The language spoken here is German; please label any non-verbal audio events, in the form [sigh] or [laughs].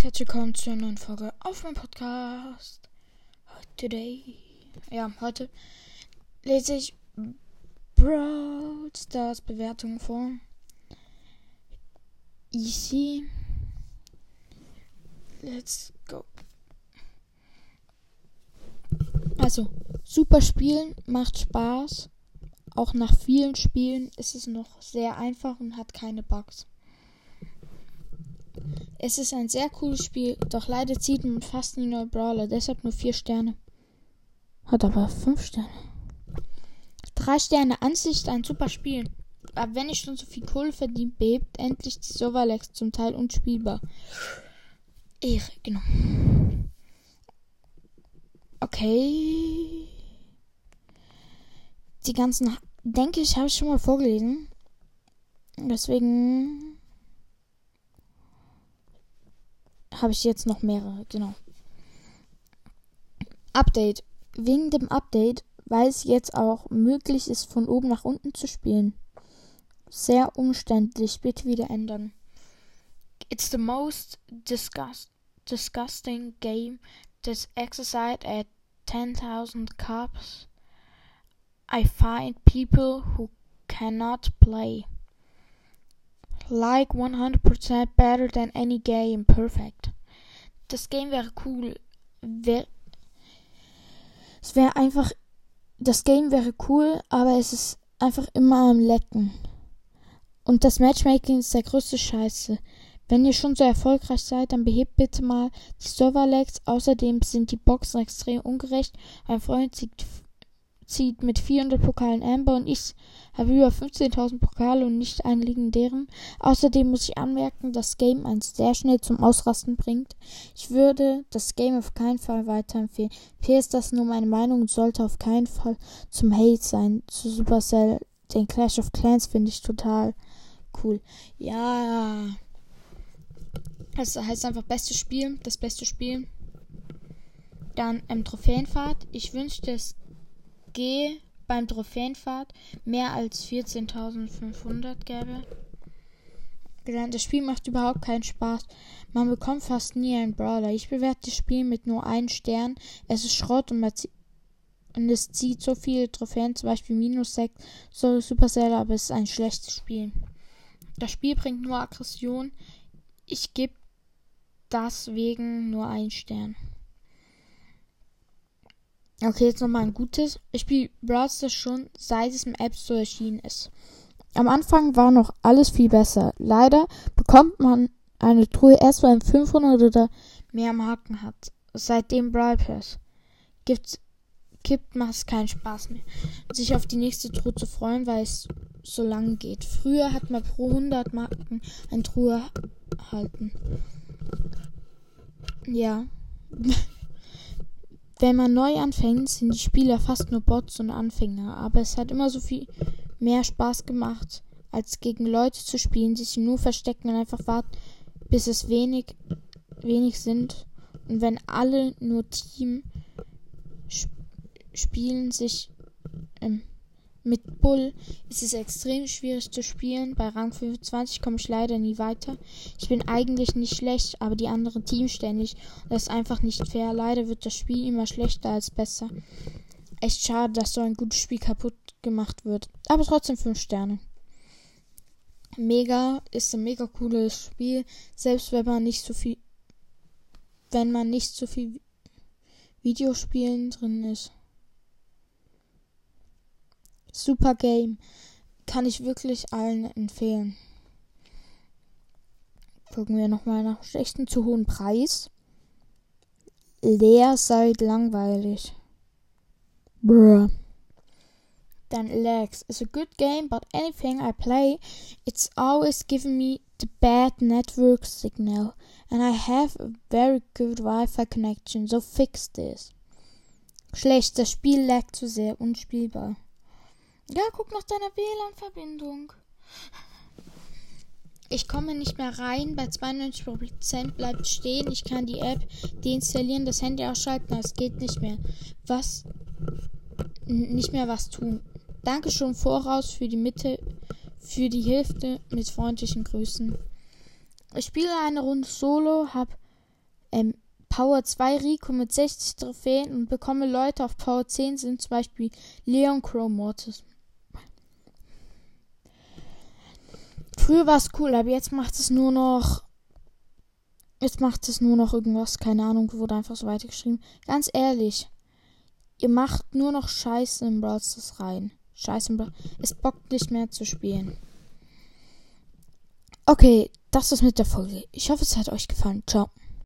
Herzlich willkommen zu einer neuen Folge auf meinem Podcast. Today, ja, heute lese ich Brawl Stars Bewertungen vor. Easy. Let's go. Also, super spielen, macht Spaß. Auch nach vielen Spielen ist es noch sehr einfach und hat keine Bugs. Es ist ein sehr cooles Spiel, doch leider zieht man fast nie neue Brawler, deshalb nur 4 Sterne. Hat aber 5 Sterne. 3 Sterne Ansicht, ein super Spiel. Aber wenn ich schon so viel Kohle verdient, bebt endlich die Serverlex zum Teil unspielbar. Ehre, genau. Okay. Die ganzen, denke ich, habe ich schon mal vorgelesen. Deswegen habe ich jetzt noch mehrere, genau. Update. Wegen dem Update, weil es jetzt auch möglich ist, von oben nach unten zu spielen. Sehr umständlich, bitte wieder ändern. It's the most disgust disgusting game that's exercised at 10,000 cups. I find people who cannot play. Like 100% better than any game. Perfect. Das Game wäre cool. Wär, es wäre einfach. Das Game wäre cool, aber es ist einfach immer am Lecken. Und das Matchmaking ist der größte Scheiße. Wenn ihr schon so erfolgreich seid, dann behebt bitte mal die Server-Lags. Außerdem sind die Boxen extrem ungerecht. Ein Freund zieht zieht mit 400 Pokalen Amber und ich habe über 15.000 Pokale und nicht einen legendären. Außerdem muss ich anmerken, dass Game 1 sehr schnell zum Ausrasten bringt. Ich würde das Game auf keinen Fall weiterempfehlen. Das ist nur meine Meinung und sollte auf keinen Fall zum Hate sein. Zu Supercell, den Clash of Clans finde ich total cool. Ja. Das heißt einfach beste Spiel, das beste Spiel. Dann ähm, Trophäenfahrt. Ich wünschte, es Beim Trophäenfahrt mehr als 14.500 gäbe. Das Spiel macht überhaupt keinen Spaß. Man bekommt fast nie einen Brawler. Ich bewerte das Spiel mit nur einem Stern. Es ist Schrott und, und es zieht so viele Trophäen, zum Beispiel minus 6. So Supercell, aber es ist ein schlechtes Spiel. Das Spiel bringt nur Aggression. Ich gebe deswegen nur einen Stern. Okay, jetzt nochmal ein gutes. Ich spiele Brawl Stars schon seit es im App Store erschienen ist. Am Anfang war noch alles viel besser. Leider bekommt man eine Truhe erst, wenn 500 oder mehr Marken hat. Seitdem Brawl Pass gibt, gibt macht es keinen Spaß mehr. Sich auf die nächste Truhe zu freuen, weil es so lang geht. Früher hat man pro 100 Marken eine Truhe erhalten. Ja. [laughs] Wenn man neu anfängt, sind die Spieler fast nur Bots und Anfänger, aber es hat immer so viel mehr Spaß gemacht, als gegen Leute zu spielen, die sich nur verstecken und einfach warten, bis es wenig, wenig sind. Und wenn alle nur Team sp spielen, sich ähm, mit Bull ist es extrem schwierig zu spielen. Bei Rang 25 komme ich leider nie weiter. Ich bin eigentlich nicht schlecht, aber die anderen Teams ständig. das ist einfach nicht fair. Leider wird das Spiel immer schlechter als besser. Echt schade, dass so ein gutes Spiel kaputt gemacht wird. Aber trotzdem 5 Sterne. Mega ist ein mega cooles Spiel. Selbst wenn man nicht so viel. Wenn man nicht so viel Videospielen drin ist. Super Game. Kann ich wirklich allen empfehlen. Gucken wir nochmal nach schlechten zu hohen Preis. Leer seid langweilig. Bruh. Then Legs is a good game, but anything I play, it's always giving me the bad network signal, and I have a very good Wi-Fi connection, so fix this. Schlecht, das Spiel laggt zu sehr, unspielbar. Ja, guck nach deiner WLAN-Verbindung. Ich komme nicht mehr rein. Bei 92% bleibt stehen. Ich kann die App deinstallieren, das Handy ausschalten, aber es geht nicht mehr. Was? Nicht mehr was tun. Danke schon voraus für die Mitte, für die Hilfe mit freundlichen Grüßen. Ich spiele eine Runde Solo, hab ähm, Power 2 Rico mit 60 Trophäen und bekomme Leute auf Power 10 sind zum Beispiel Leon Crow Mortis. Früher war es cool, aber jetzt macht es nur noch. Jetzt macht es nur noch irgendwas, keine Ahnung, wurde einfach so weitergeschrieben. Ganz ehrlich, ihr macht nur noch Scheiße in Brawl Stars rein. Scheiße in Brawl Es bockt nicht mehr zu spielen. Okay, das ist mit der Folge. Ich hoffe, es hat euch gefallen. Ciao.